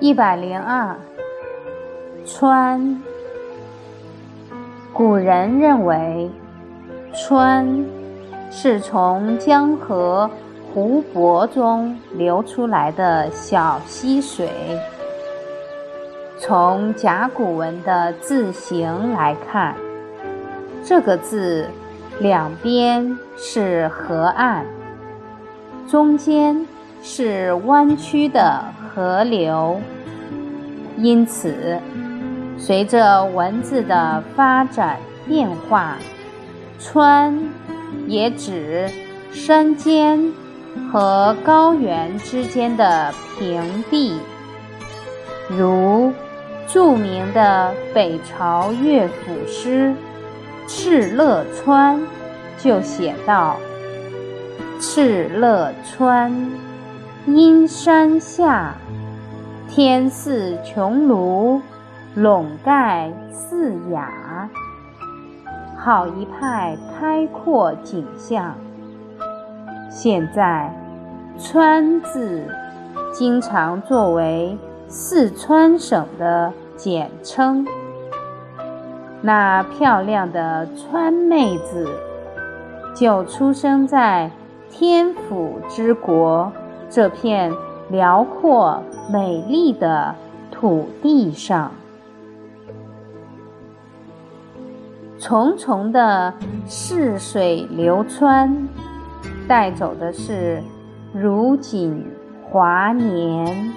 一百零二，川。古人认为，川是从江河湖泊中流出来的小溪水。从甲骨文的字形来看，这个字两边是河岸，中间是弯曲的。河流，因此，随着文字的发展变化，川也指山间和高原之间的平地。如著名的北朝乐府诗《敕勒川》就写道：“敕勒川。”阴山下，天似穹庐，笼盖四雅，好一派开阔景象。现在，“川”字经常作为四川省的简称。那漂亮的川妹子，就出生在天府之国。这片辽阔美丽的土地上，重重的逝水流川，带走的是如锦华年。